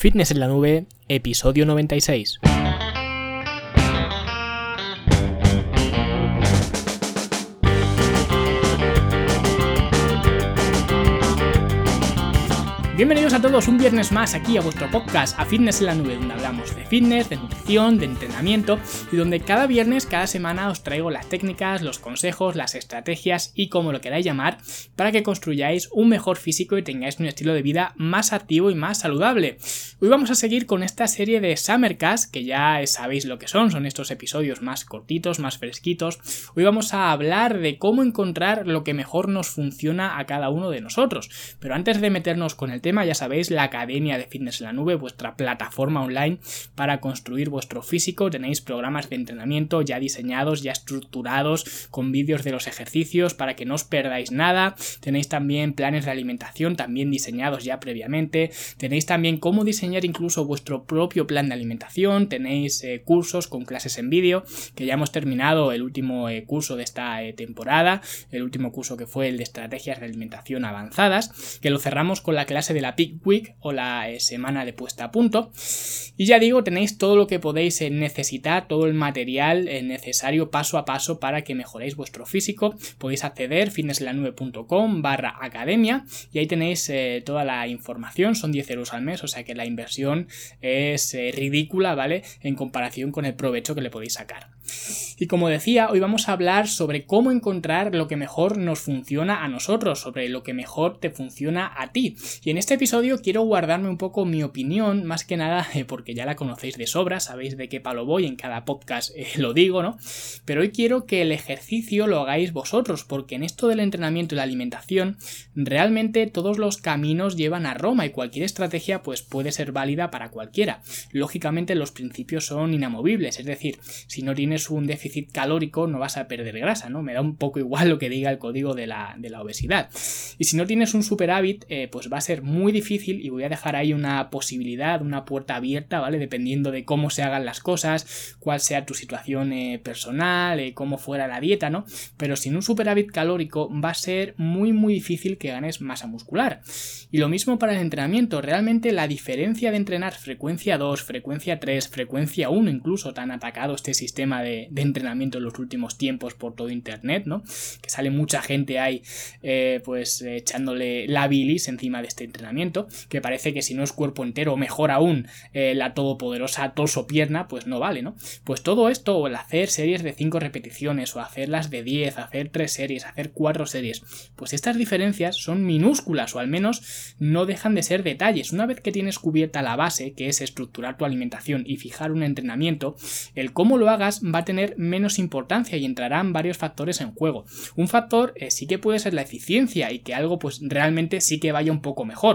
Fitness en la nube, episodio 96. Bienvenidos a todos un viernes más aquí a vuestro podcast A Fitness en la Nube, donde hablamos de fitness, de nutrición, de entrenamiento y donde cada viernes, cada semana os traigo las técnicas, los consejos, las estrategias y como lo queráis llamar para que construyáis un mejor físico y tengáis un estilo de vida más activo y más saludable. Hoy vamos a seguir con esta serie de Summercast, que ya sabéis lo que son, son estos episodios más cortitos, más fresquitos. Hoy vamos a hablar de cómo encontrar lo que mejor nos funciona a cada uno de nosotros. Pero antes de meternos con el tema, ya sabéis, la Academia de Fitness en la Nube, vuestra plataforma online para construir vuestro físico. Tenéis programas de entrenamiento ya diseñados, ya estructurados, con vídeos de los ejercicios para que no os perdáis nada. Tenéis también planes de alimentación también diseñados ya previamente. Tenéis también cómo diseñar incluso vuestro propio plan de alimentación. Tenéis eh, cursos con clases en vídeo, que ya hemos terminado el último eh, curso de esta eh, temporada, el último curso que fue el de estrategias de alimentación avanzadas, que lo cerramos con la clase de la Peak Week o la eh, semana de puesta a punto. Y ya digo, tenéis todo lo que podéis eh, necesitar, todo el material eh, necesario paso a paso para que mejoréis vuestro físico. Podéis acceder fitnesslanube.com barra academia y ahí tenéis toda la información, son 10 euros al mes, o sea que la inversión es ridícula, ¿vale? En comparación con el provecho que le podéis sacar. Y como decía, hoy vamos a hablar sobre cómo encontrar lo que mejor nos funciona a nosotros, sobre lo que mejor te funciona a ti. Y en este episodio quiero guardarme un poco mi opinión, más que nada eh, porque ya la conocéis de sobra, sabéis de qué palo voy, en cada podcast eh, lo digo, ¿no? Pero hoy quiero que el ejercicio lo hagáis vosotros, porque en esto del entrenamiento y la alimentación, realmente todos los caminos llevan a Roma y cualquier estrategia pues puede ser válida para cualquiera. Lógicamente los principios son inamovibles, es decir, si no tienes un déficit calórico no vas a perder grasa, ¿no? Me da un poco igual lo que diga el código de la, obesidad. Y si no tienes un superávit, eh, pues va a ser muy difícil y voy a dejar ahí una posibilidad, una puerta abierta, ¿vale? Dependiendo de cómo se hagan las cosas, cuál sea tu situación eh, personal, eh, cómo fuera la dieta, ¿no? Pero sin un superávit calórico va a ser muy muy difícil que ganes masa muscular. Y lo mismo para el entrenamiento, realmente la diferencia de entrenar frecuencia 2, frecuencia 3, frecuencia 1 incluso, tan atacado este sistema de de, entrenamiento en los últimos tiempos por todo internet, ¿no? Que sale mucha gente ahí, eh, pues echándole la bilis encima de este entrenamiento, que parece que si no es cuerpo entero, mejor aún, eh, la todopoderosa torso pierna, pues no vale, ¿no? Pues todo esto, o el hacer series de 5 repeticiones, o hacerlas de 10, hacer 3 series, hacer 4 series, pues estas diferencias son minúsculas, o al menos no dejan de ser detalles. Una vez que tienes cubierta la base, que es estructurar tu alimentación y fijar un entrenamiento, el cómo lo hagas va a tener menos importancia y entrarán varios factores en juego. Un factor eh, sí que puede ser la eficiencia y que algo pues realmente sí que vaya un poco mejor.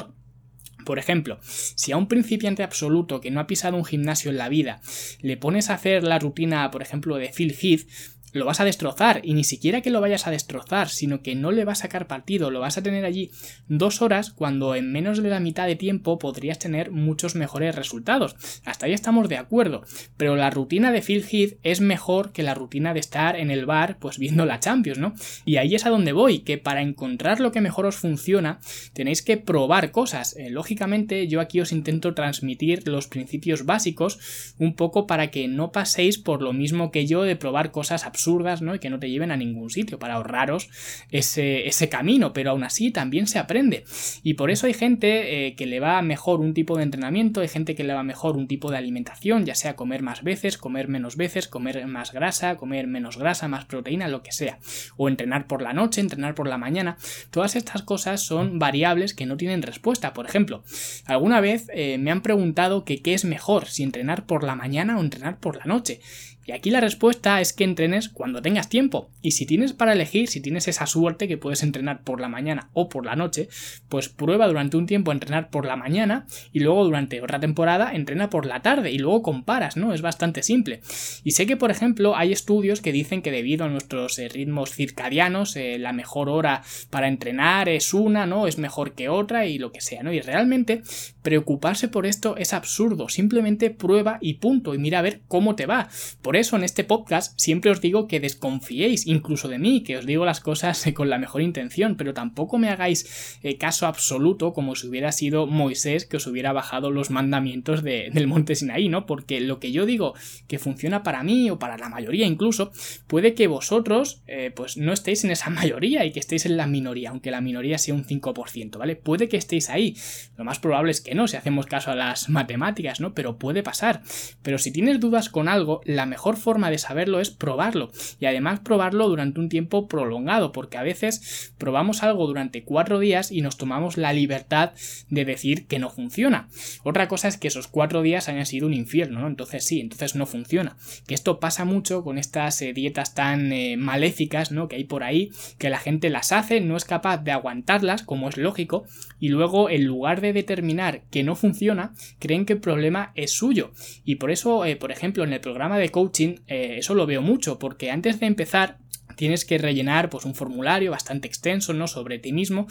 Por ejemplo, si a un principiante absoluto que no ha pisado un gimnasio en la vida le pones a hacer la rutina, por ejemplo, de Phil Heath, lo vas a destrozar y ni siquiera que lo vayas a destrozar, sino que no le vas a sacar partido, lo vas a tener allí dos horas cuando en menos de la mitad de tiempo podrías tener muchos mejores resultados. Hasta ahí estamos de acuerdo, pero la rutina de Phil Heath es mejor que la rutina de estar en el bar pues viendo la Champions, ¿no? Y ahí es a donde voy, que para encontrar lo que mejor os funciona tenéis que probar cosas. Eh, lógicamente yo aquí os intento transmitir los principios básicos un poco para que no paséis por lo mismo que yo de probar cosas absurdas ¿no? Y que no te lleven a ningún sitio para ahorraros ese, ese camino, pero aún así también se aprende. Y por eso hay gente eh, que le va mejor un tipo de entrenamiento, hay gente que le va mejor un tipo de alimentación, ya sea comer más veces, comer menos veces, comer más grasa, comer menos grasa, más proteína, lo que sea. O entrenar por la noche, entrenar por la mañana. Todas estas cosas son variables que no tienen respuesta. Por ejemplo, alguna vez eh, me han preguntado qué es mejor, si entrenar por la mañana o entrenar por la noche. Y aquí la respuesta es que entrenes cuando tengas tiempo. Y si tienes para elegir, si tienes esa suerte que puedes entrenar por la mañana o por la noche, pues prueba durante un tiempo entrenar por la mañana y luego durante otra temporada entrena por la tarde y luego comparas, ¿no? Es bastante simple. Y sé que, por ejemplo, hay estudios que dicen que debido a nuestros eh, ritmos circadianos, eh, la mejor hora para entrenar es una, ¿no? Es mejor que otra y lo que sea, ¿no? Y realmente preocuparse por esto es absurdo. Simplemente prueba y punto y mira a ver cómo te va. Por eso en este podcast siempre os digo que desconfiéis incluso de mí, que os digo las cosas con la mejor intención, pero tampoco me hagáis eh, caso absoluto como si hubiera sido Moisés que os hubiera bajado los mandamientos del monte Sinaí, ¿no? Porque lo que yo digo que funciona para mí o para la mayoría incluso, puede que vosotros eh, pues no estéis en esa mayoría y que estéis en la minoría, aunque la minoría sea un 5%, ¿vale? Puede que estéis ahí, lo más probable es que no, si hacemos caso a las matemáticas, ¿no? Pero puede pasar. Pero si tienes dudas con algo, la mejor forma de saberlo es probarlo y además probarlo durante un tiempo prolongado, porque a veces probamos algo durante cuatro días y nos tomamos la libertad de decir que no funciona. Otra cosa es que esos cuatro días hayan sido un infierno, ¿no? Entonces sí, entonces no funciona. Que esto pasa mucho con estas eh, dietas tan eh, maléficas, ¿no? Que hay por ahí, que la gente las hace, no es capaz de aguantarlas, como es lógico, y luego en lugar de determinar que no funciona, creen que el problema es suyo. Y por eso, eh, por ejemplo, en el programa de coaching, eso lo veo mucho, porque antes de empezar tienes que rellenar pues un formulario bastante extenso, ¿no? Sobre ti mismo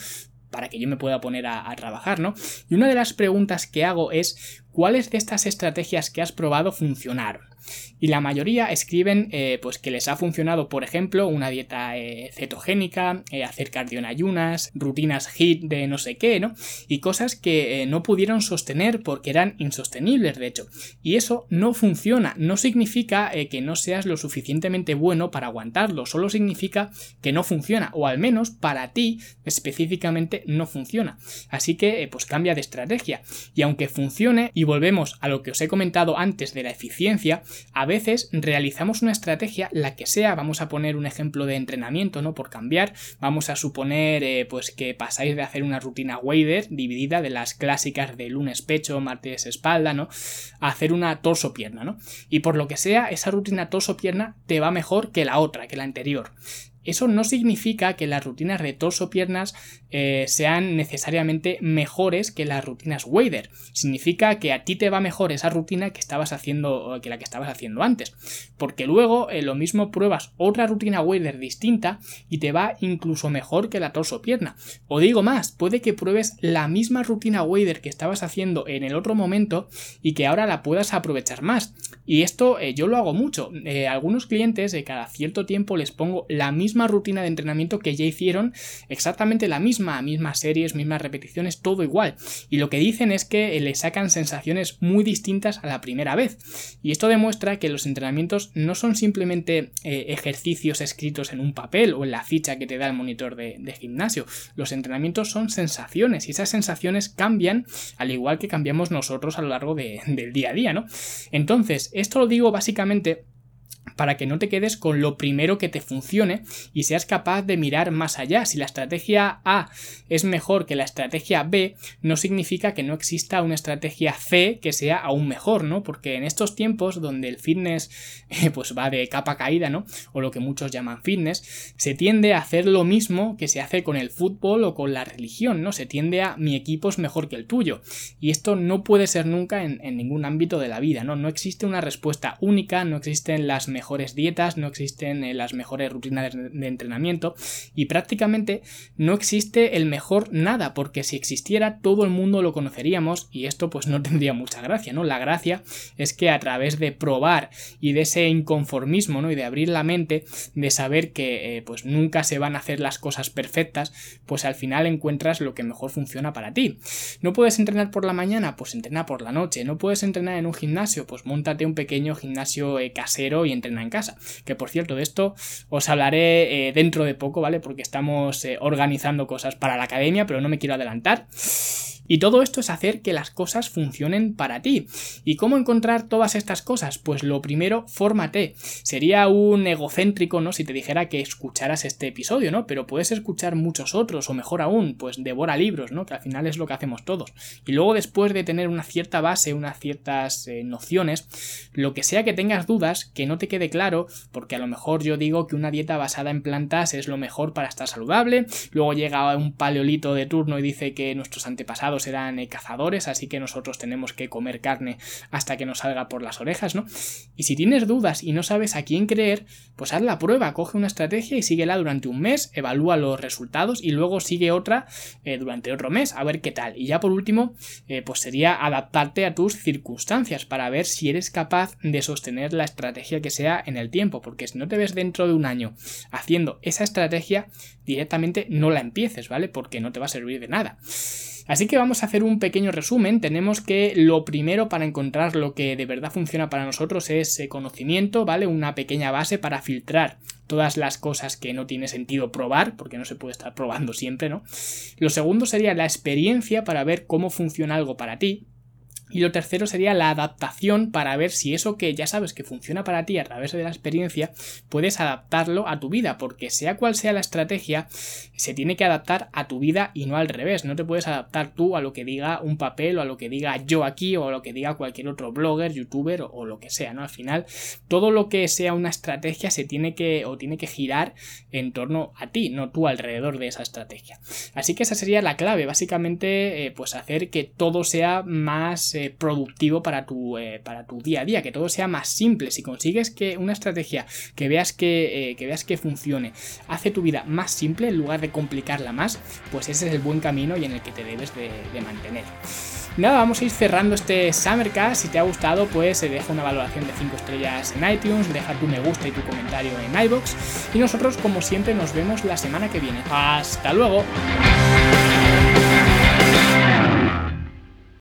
para que yo me pueda poner a, a, trabajar, ¿no? Y una de las preguntas que hago es ¿cuáles de estas estrategias que has probado funcionaron? Y la mayoría escriben eh, pues que les ha funcionado, por ejemplo, una dieta eh, cetogénica, eh, hacer cardio en ayunas, rutinas HIT de no sé qué, ¿no? Y cosas que no pudieron sostener porque eran insostenibles, de hecho. Y eso no funciona, no significa que no seas lo suficientemente bueno para aguantarlo, solo significa que no funciona, o al menos para ti específicamente no funciona. Así que pues cambia de estrategia. Y aunque funcione, y volvemos a lo que os he comentado antes de la eficiencia, a veces realizamos una estrategia, la que sea, vamos a poner un ejemplo de entrenamiento, ¿no? Por cambiar, vamos a suponer eh, pues que pasáis de hacer una rutina wader dividida de las clásicas de lunes pecho, martes espalda, ¿no? A hacer una torso-pierna, ¿no? Y por lo que sea, esa rutina torso-pierna te va mejor que la otra, que la anterior. Eso no significa que las rutinas de torso-piernas eh, sean necesariamente mejores que las rutinas wader. Significa que a ti te va mejor esa rutina que estabas haciendo que la que estabas haciendo antes. Porque luego eh, lo mismo pruebas otra rutina wader distinta y te va incluso mejor que la torso-pierna. O digo más, puede que pruebes la misma rutina wader que estabas haciendo en el otro momento y que ahora la puedas aprovechar más. Y esto eh, yo lo hago mucho. algunos clientes cada cierto tiempo les pongo la misma rutina de entrenamiento que ya hicieron, exactamente la misma, mismas series, mismas repeticiones, todo igual. Y lo que dicen es que le sacan sensaciones muy distintas a la primera vez. Y esto demuestra que los entrenamientos no son simplemente eh, ejercicios escritos en un papel o en la ficha que te da el monitor de, gimnasio. Los entrenamientos son sensaciones y esas sensaciones cambian al igual que cambiamos nosotros a lo largo del día a día, ¿no? Entonces, esto lo digo básicamente para que no te quedes con lo primero que te funcione y seas capaz de mirar más allá. Si la estrategia A es mejor que la estrategia B, no significa que no exista una estrategia C que sea aún mejor, ¿no? Porque en estos tiempos donde el fitness eh, pues va de capa caída, ¿no? O lo que muchos llaman fitness, se tiende a hacer lo mismo que se hace con el fútbol o con la religión, ¿no? Se tiende a mi equipo es mejor que el tuyo. Y esto no puede ser nunca en, en ningún ámbito de la vida, ¿no? No existe una respuesta única, no existen las mejores dietas, no existen eh, las mejores rutinas de entrenamiento y prácticamente no existe el mejor nada, porque si existiera todo el mundo lo conoceríamos y esto pues no tendría mucha gracia, ¿no? La gracia es que a través de probar y de ese inconformismo, ¿no? Y de abrir la mente, de saber que eh, pues nunca se van a hacer las cosas perfectas, pues al final encuentras lo que mejor funciona para ti. ¿No puedes entrenar por la mañana? Pues entrena por la noche. ¿No puedes entrenar en un gimnasio? Pues montate un pequeño gimnasio eh, casero y entrena en casa. Que por cierto, de esto os hablaré eh, dentro de poco, ¿vale? Porque estamos eh, organizando cosas para la academia, pero no me quiero adelantar. Y todo esto es hacer que las cosas funcionen para ti. ¿Y cómo encontrar todas estas cosas? Pues lo primero, fórmate. Sería un egocéntrico, ¿no? Si te dijera que escucharas este episodio, ¿no? Pero puedes escuchar muchos otros, o mejor aún, pues devora libros, ¿no? Que al final es lo que hacemos todos. Y luego, después de tener una cierta base, unas ciertas eh, nociones, lo que sea que tengas dudas, que no te quede claro, porque a lo mejor yo digo que una dieta basada en plantas es lo mejor para estar saludable, luego llega un paleolito de turno y dice que nuestros antepasados antepasados eran eh, cazadores, así que nosotros tenemos que comer carne hasta que nos salga por las orejas, ¿no? Y si tienes dudas y no sabes a quién creer, pues haz la prueba, coge una estrategia y síguela durante un mes, evalúa los resultados y luego sigue otra eh, durante otro mes, a ver qué tal. Y ya por último, eh, pues sería adaptarte a tus circunstancias para ver si eres capaz de sostener la estrategia que sea en el tiempo, porque si no te ves dentro de un año haciendo esa estrategia, directamente no la empieces, ¿vale? Porque no te va a servir de nada. Así que vamos a hacer un pequeño resumen. Tenemos que lo primero para encontrar lo que de verdad funciona para nosotros es eh, conocimiento, ¿vale? Una pequeña base para filtrar todas las cosas que no tiene sentido probar, porque no se puede estar probando siempre, ¿no? Lo segundo sería la experiencia para ver cómo funciona algo para ti. Y lo tercero sería la adaptación para ver si eso que ya sabes que funciona para ti a través de la experiencia, puedes adaptarlo a tu vida, porque sea cual sea la estrategia, se tiene que adaptar a tu vida y no al revés. No te puedes adaptar tú a lo que diga un papel o a lo que diga yo aquí o a lo que diga cualquier otro blogger, youtuber o, lo que sea, ¿no? Al final, todo lo que sea una estrategia se tiene que o tiene que girar en torno a ti, no tú alrededor de esa estrategia. Así que esa sería la clave, básicamente, eh, pues hacer que todo sea más eh, productivo para tu, eh, para tu día a día, que todo sea más simple. Si consigues que una estrategia que veas que, eh, que veas que funcione hace tu vida más simple en lugar de complicarla más, pues ese es el buen camino y en el que te debes de, mantener. Nada, vamos a ir cerrando este Summercast. Si te ha gustado, pues deja una valoración de 5 estrellas en iTunes, deja tu me gusta y tu comentario en iBox. Y nosotros, como siempre, nos vemos la semana que viene. ¡Hasta luego!